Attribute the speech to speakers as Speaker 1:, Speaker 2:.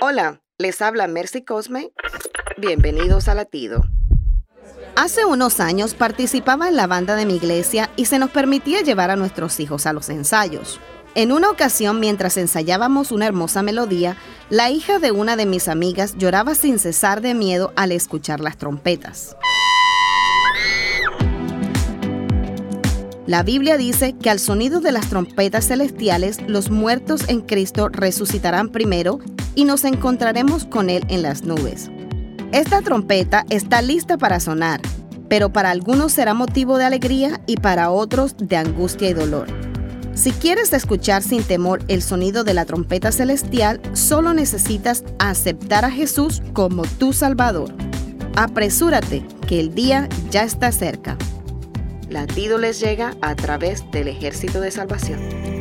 Speaker 1: Hola, les habla Mercy Cosme. Bienvenidos a Latido. Hace unos años participaba en la banda de mi iglesia y se nos permitía llevar a nuestros hijos a los ensayos. En una ocasión, mientras ensayábamos una hermosa melodía, la hija de una de mis amigas lloraba sin cesar de miedo al escuchar las trompetas. La Biblia dice que al sonido de las trompetas celestiales, los muertos en Cristo resucitarán primero y nos encontraremos con Él en las nubes. Esta trompeta está lista para sonar, pero para algunos será motivo de alegría y para otros de angustia y dolor. Si quieres escuchar sin temor el sonido de la trompeta celestial, solo necesitas aceptar a Jesús como tu Salvador. Apresúrate, que el día ya está cerca. Latido les llega a través del ejército de salvación.